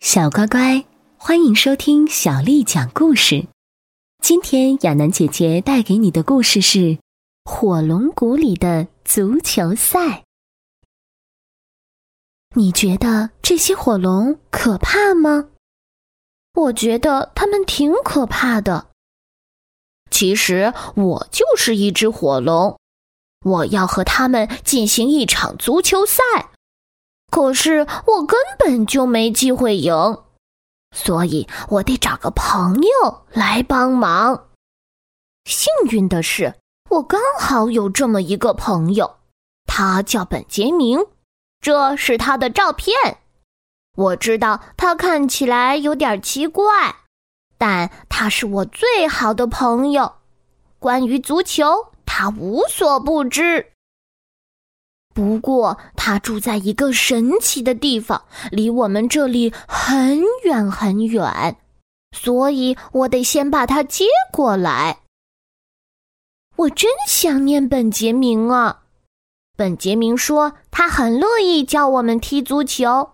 小乖乖，欢迎收听小丽讲故事。今天亚楠姐姐带给你的故事是《火龙谷里的足球赛》。你觉得这些火龙可怕吗？我觉得它们挺可怕的。其实我就是一只火龙，我要和他们进行一场足球赛。可是我根本就没机会赢，所以我得找个朋友来帮忙。幸运的是，我刚好有这么一个朋友，他叫本杰明。这是他的照片。我知道他看起来有点奇怪，但他是我最好的朋友。关于足球，他无所不知。不过，他住在一个神奇的地方，离我们这里很远很远，所以我得先把他接过来。我真想念本杰明啊！本杰明说他很乐意教我们踢足球，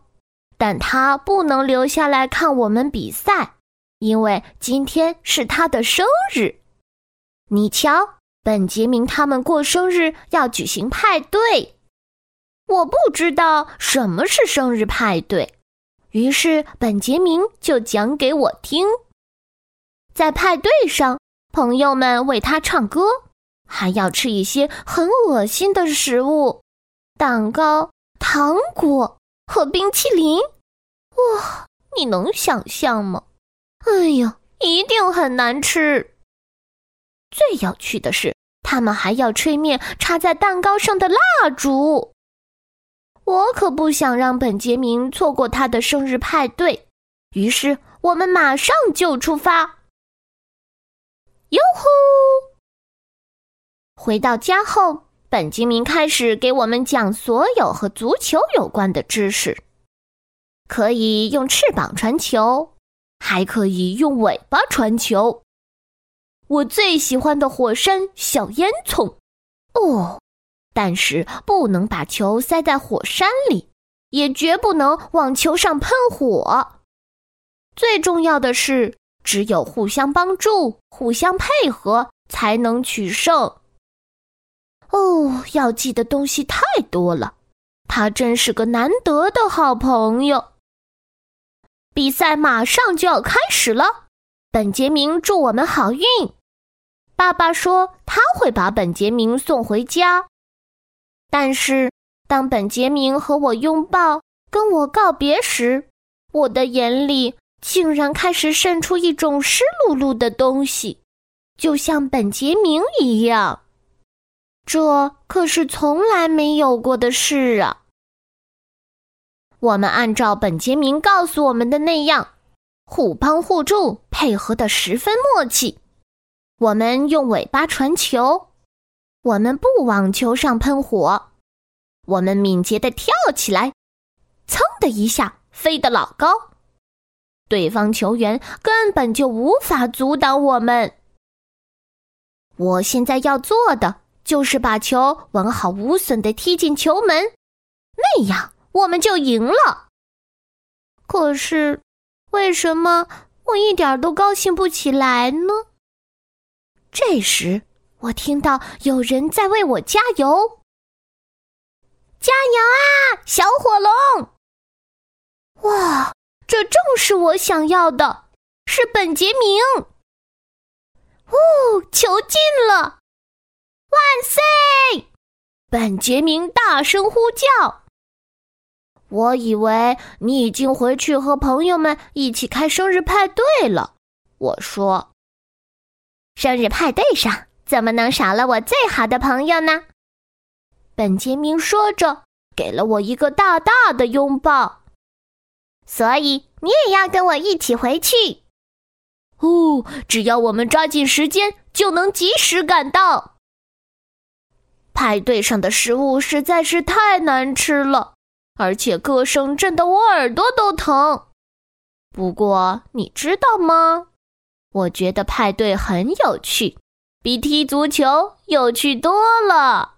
但他不能留下来看我们比赛，因为今天是他的生日。你瞧，本杰明他们过生日要举行派对。我不知道什么是生日派对，于是本杰明就讲给我听。在派对上，朋友们为他唱歌，还要吃一些很恶心的食物，蛋糕、糖果和冰淇淋。哇，你能想象吗？哎呀，一定很难吃。最有趣的是，他们还要吹灭插在蛋糕上的蜡烛。我可不想让本杰明错过他的生日派对，于是我们马上就出发。哟呼！回到家后，本杰明开始给我们讲所有和足球有关的知识：可以用翅膀传球，还可以用尾巴传球。我最喜欢的火山小烟囱，哦。但是不能把球塞在火山里，也绝不能往球上喷火。最重要的是，只有互相帮助、互相配合，才能取胜。哦，要记的东西太多了，他真是个难得的好朋友。比赛马上就要开始了，本杰明祝我们好运。爸爸说他会把本杰明送回家。但是，当本杰明和我拥抱、跟我告别时，我的眼里竟然开始渗出一种湿漉漉的东西，就像本杰明一样。这可是从来没有过的事啊！我们按照本杰明告诉我们的那样，互帮互助，配合的十分默契。我们用尾巴传球。我们不往球上喷火，我们敏捷的跳起来，噌的一下飞得老高，对方球员根本就无法阻挡我们。我现在要做的就是把球完好无损的踢进球门，那样我们就赢了。可是，为什么我一点都高兴不起来呢？这时。我听到有人在为我加油，加油啊，小火龙！哇，这正是我想要的，是本杰明。哦，球进了！万岁！本杰明大声呼叫。我以为你已经回去和朋友们一起开生日派对了。我说，生日派对上。怎么能少了我最好的朋友呢？本杰明说着，给了我一个大大的拥抱。所以你也要跟我一起回去。哦，只要我们抓紧时间，就能及时赶到。派对上的食物实在是太难吃了，而且歌声震得我耳朵都疼。不过你知道吗？我觉得派对很有趣。比踢足球有趣多了。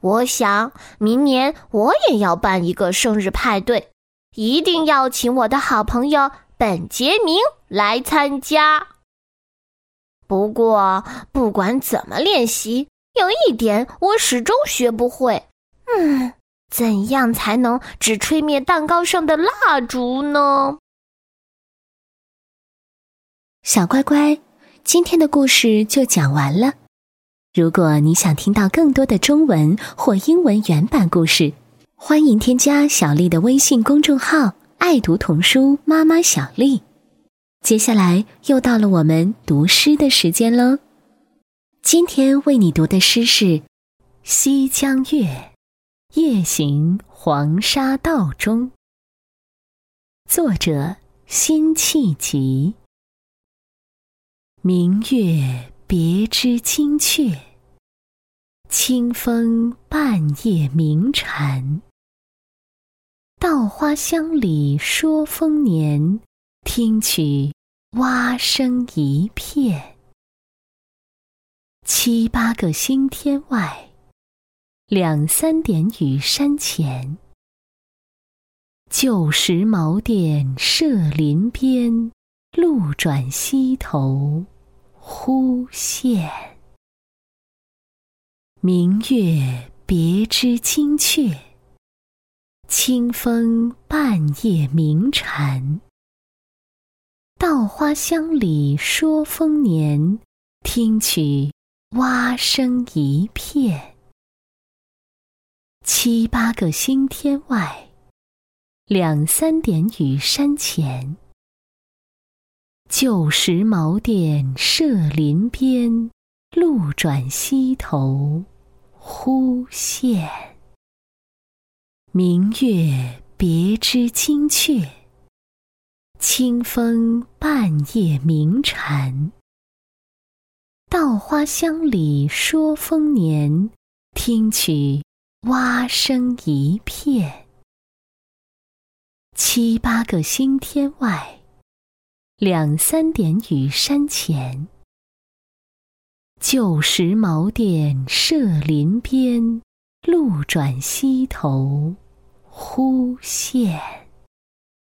我想明年我也要办一个生日派对，一定要请我的好朋友本杰明来参加。不过，不管怎么练习，有一点我始终学不会。嗯，怎样才能只吹灭蛋糕上的蜡烛呢？小乖乖，今天的故事就讲完了。如果你想听到更多的中文或英文原版故事，欢迎添加小丽的微信公众号“爱读童书妈妈小丽”。接下来又到了我们读诗的时间喽。今天为你读的诗是《西江月·夜行黄沙道中》，作者辛弃疾。明月别枝惊鹊，清风半夜鸣蝉。稻花香里说丰年，听取蛙声一片。七八个星天外，两三点雨山前。旧时茅店社林边，路转溪头。忽现明月别枝惊鹊，清风半夜鸣蝉。稻花香里说丰年，听取蛙声一片。七八个星天外，两三点雨山前。旧时茅店社林边，路转溪头忽见明月别枝惊鹊，清风半夜鸣蝉。稻花香里说丰年，听取蛙声一片。七八个星天外。两三点雨山前，旧时茅店社林边，路转溪头忽见。